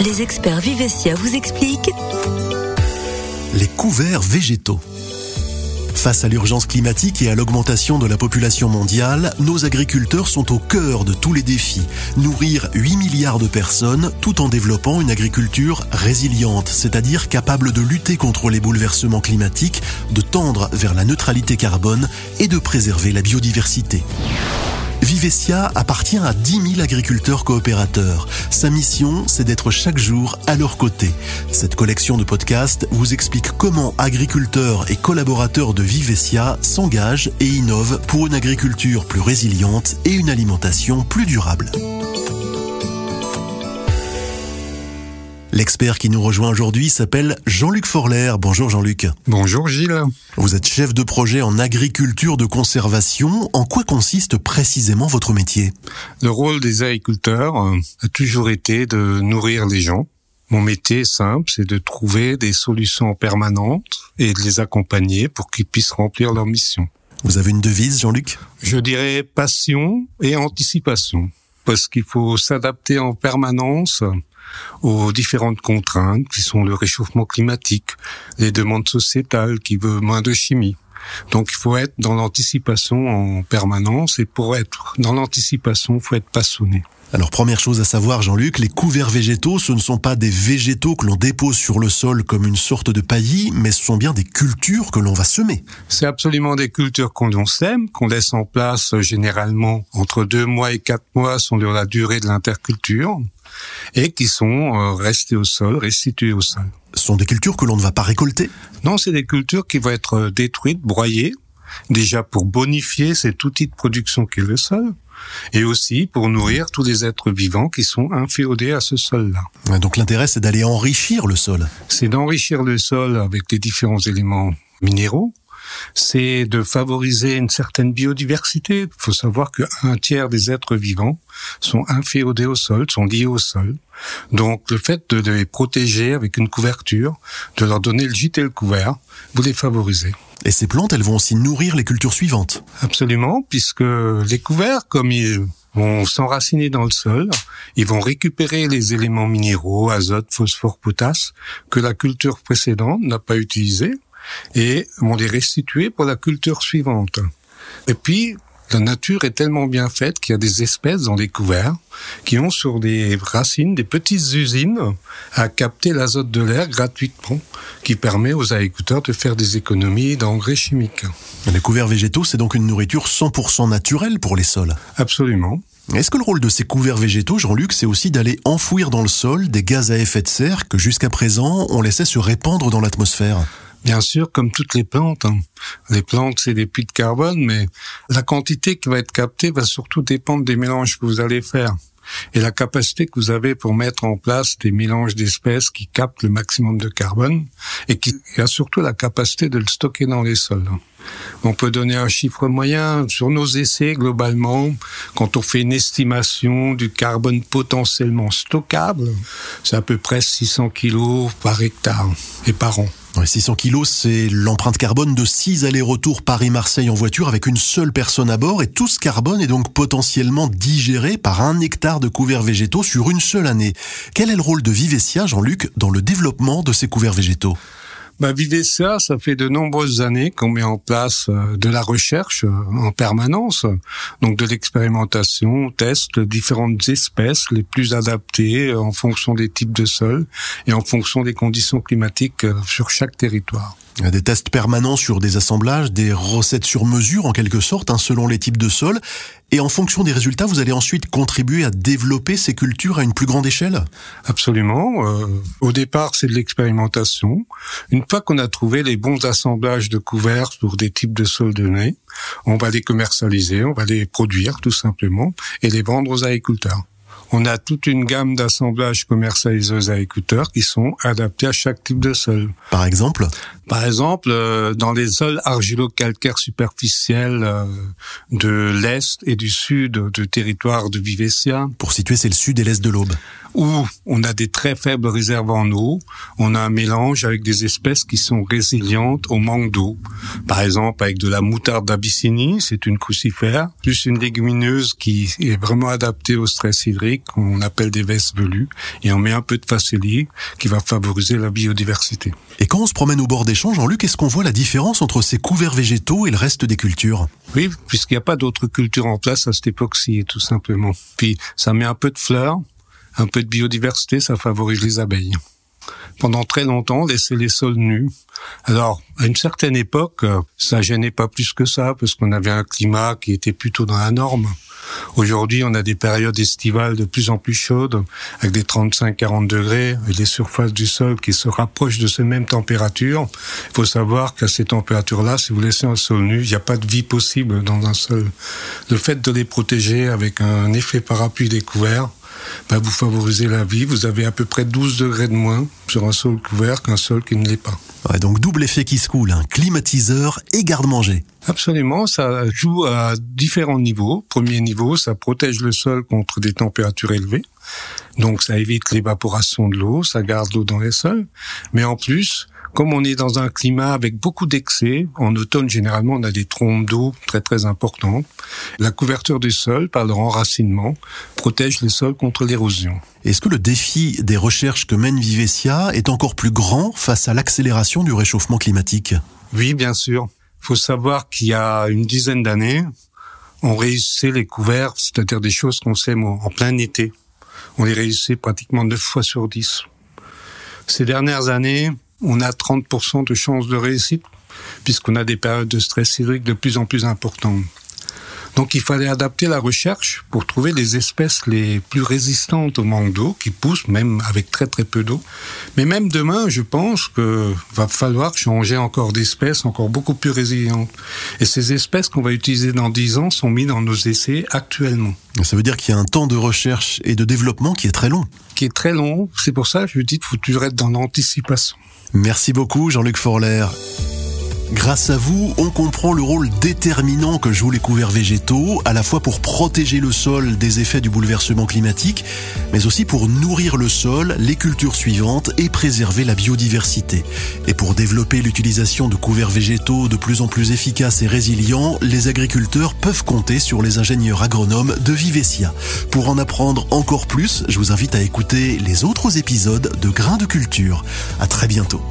Les experts Vivessia vous expliquent Les couverts végétaux. Face à l'urgence climatique et à l'augmentation de la population mondiale, nos agriculteurs sont au cœur de tous les défis. Nourrir 8 milliards de personnes tout en développant une agriculture résiliente, c'est-à-dire capable de lutter contre les bouleversements climatiques, de tendre vers la neutralité carbone et de préserver la biodiversité. Vivessia appartient à 10 000 agriculteurs coopérateurs. Sa mission, c'est d'être chaque jour à leur côté. Cette collection de podcasts vous explique comment agriculteurs et collaborateurs de Vivessia s'engagent et innovent pour une agriculture plus résiliente et une alimentation plus durable. L'expert qui nous rejoint aujourd'hui s'appelle Jean-Luc Forler. Bonjour Jean-Luc. Bonjour Gilles. Vous êtes chef de projet en agriculture de conservation. En quoi consiste précisément votre métier? Le rôle des agriculteurs euh, a toujours été de nourrir les gens. Mon métier est simple, c'est de trouver des solutions permanentes et de les accompagner pour qu'ils puissent remplir leur mission. Vous avez une devise, Jean-Luc? Je dirais passion et anticipation, parce qu'il faut s'adapter en permanence aux différentes contraintes qui sont le réchauffement climatique, les demandes sociétales qui veulent moins de chimie. Donc il faut être dans l'anticipation en permanence et pour être dans l'anticipation, il faut être passionné. Alors première chose à savoir, Jean-Luc, les couverts végétaux, ce ne sont pas des végétaux que l'on dépose sur le sol comme une sorte de paillis, mais ce sont bien des cultures que l'on va semer. C'est absolument des cultures qu'on sème, qu'on laisse en place généralement entre deux mois et quatre mois selon la durée de l'interculture et qui sont euh, restés au sol, restitués au sol. Ce sont des cultures que l'on ne va pas récolter Non, c'est des cultures qui vont être euh, détruites, broyées, déjà pour bonifier cet outil de production qu'est le sol, et aussi pour nourrir tous les êtres vivants qui sont inféodés à ce sol-là. Donc l'intérêt, c'est d'aller enrichir le sol. C'est d'enrichir le sol avec les différents éléments minéraux, c'est de favoriser une certaine biodiversité. Il faut savoir qu'un tiers des êtres vivants sont inféodés au sol, sont liés au sol. Donc le fait de les protéger avec une couverture, de leur donner le gîte et le couvert, vous les favorisez. Et ces plantes, elles vont aussi nourrir les cultures suivantes. Absolument, puisque les couverts, comme ils vont s'enraciner dans le sol, ils vont récupérer les éléments minéraux, azote, phosphore, potasse, que la culture précédente n'a pas utilisés et vont les restituer pour la culture suivante. Et puis, la nature est tellement bien faite qu'il y a des espèces dans les couverts qui ont sur des racines des petites usines à capter l'azote de l'air gratuitement, qui permet aux agriculteurs de faire des économies d'engrais chimiques. Les couverts végétaux, c'est donc une nourriture 100% naturelle pour les sols Absolument. Est-ce que le rôle de ces couverts végétaux, Jean-Luc, c'est aussi d'aller enfouir dans le sol des gaz à effet de serre que jusqu'à présent on laissait se répandre dans l'atmosphère? Bien sûr, comme toutes les plantes. Hein. Les plantes, c'est des puits de carbone, mais la quantité qui va être captée va surtout dépendre des mélanges que vous allez faire et la capacité que vous avez pour mettre en place des mélanges d'espèces qui captent le maximum de carbone et qui a surtout la capacité de le stocker dans les sols. On peut donner un chiffre moyen sur nos essais globalement. Quand on fait une estimation du carbone potentiellement stockable, c'est à peu près 600 kilos par hectare et par an. 600 kilos, c'est l'empreinte carbone de 6 allers-retours Paris-Marseille en voiture avec une seule personne à bord. Et tout ce carbone est donc potentiellement digéré par un hectare de couverts végétaux sur une seule année. Quel est le rôle de Vivessia, Jean-Luc, dans le développement de ces couverts végétaux? Bah, ça fait de nombreuses années qu'on met en place euh, de la recherche euh, en permanence, donc de l'expérimentation, on teste différentes espèces les plus adaptées euh, en fonction des types de sol et en fonction des conditions climatiques sur chaque territoire. Des tests permanents sur des assemblages, des recettes sur mesure en quelque sorte, hein, selon les types de sol. Et en fonction des résultats, vous allez ensuite contribuer à développer ces cultures à une plus grande échelle? Absolument. Euh, au départ, c'est de l'expérimentation. Une fois qu'on a trouvé les bons assemblages de couverts pour des types de sols donnés, on va les commercialiser, on va les produire tout simplement et les vendre aux agriculteurs on a toute une gamme d'assemblages commercialisés aux agriculteurs qui sont adaptés à chaque type de sol. Par exemple? Par exemple, euh, dans les sols argilo-calcaires superficiels euh, de l'Est et du Sud du territoire de Vivessia. Pour situer, c'est le Sud et l'Est de l'Aube où on a des très faibles réserves en eau, on a un mélange avec des espèces qui sont résilientes au manque d'eau. Par exemple, avec de la moutarde d'Abyssinie, c'est une crucifère, plus une légumineuse qui est vraiment adaptée au stress hydrique, qu'on appelle des vestes velues, et on met un peu de facélie qui va favoriser la biodiversité. Et quand on se promène au bord des Jean-Luc, est-ce qu'on voit la différence entre ces couverts végétaux et le reste des cultures? Oui, puisqu'il n'y a pas d'autres cultures en place à cette époque-ci, tout simplement. Puis ça met un peu de fleurs, un peu de biodiversité, ça favorise les abeilles. Pendant très longtemps, laisser les sols nus. Alors, à une certaine époque, ça gênait pas plus que ça, parce qu'on avait un climat qui était plutôt dans la norme. Aujourd'hui, on a des périodes estivales de plus en plus chaudes, avec des 35-40 degrés, et des surfaces du sol qui se rapprochent de ces mêmes températures. Il faut savoir qu'à ces températures-là, si vous laissez un sol nu, il n'y a pas de vie possible dans un sol. Le fait de les protéger avec un effet parapluie découvert, bah, vous favorisez la vie. Vous avez à peu près 12 degrés de moins sur un sol couvert qu'un sol qui ne l'est pas. donc double effet qui se coule, un climatiseur et garde-manger. Absolument, ça joue à différents niveaux. Premier niveau, ça protège le sol contre des températures élevées. Donc ça évite l'évaporation de l'eau, ça garde l'eau dans les sols. Mais en plus, comme on est dans un climat avec beaucoup d'excès, en automne généralement on a des trompes d'eau très très importantes. La couverture du sol par le enracinement protège les sols contre l'érosion. Est-ce que le défi des recherches que mène Vivessia est encore plus grand face à l'accélération du réchauffement climatique? Oui, bien sûr. Il faut savoir qu'il y a une dizaine d'années, on réussissait les couverts, c'est-à-dire des choses qu'on sème en plein été. On les réussissait pratiquement 9 fois sur 10. Ces dernières années, on a 30% de chances de réussite, puisqu'on a des périodes de stress hydrique de plus en plus importantes. Donc il fallait adapter la recherche pour trouver les espèces les plus résistantes au manque d'eau, qui poussent même avec très très peu d'eau. Mais même demain, je pense que va falloir changer encore d'espèces encore beaucoup plus résilientes. Et ces espèces qu'on va utiliser dans 10 ans sont mises dans nos essais actuellement. Ça veut dire qu'il y a un temps de recherche et de développement qui est très long. Qui est très long. C'est pour ça que je dis qu'il faut toujours être dans l'anticipation. Merci beaucoup Jean-Luc Forler. Grâce à vous, on comprend le rôle déterminant que jouent les couverts végétaux, à la fois pour protéger le sol des effets du bouleversement climatique, mais aussi pour nourrir le sol, les cultures suivantes et préserver la biodiversité. Et pour développer l'utilisation de couverts végétaux de plus en plus efficaces et résilients, les agriculteurs peuvent compter sur les ingénieurs agronomes de Vivessia. Pour en apprendre encore plus, je vous invite à écouter les autres épisodes de Grains de culture. À très bientôt.